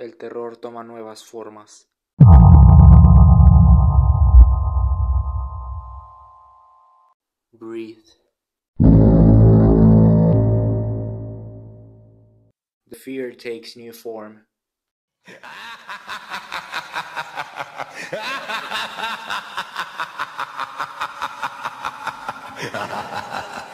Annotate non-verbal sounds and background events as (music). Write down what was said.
el terror toma nuevas formas. Breathe. The fear takes new form. (laughs)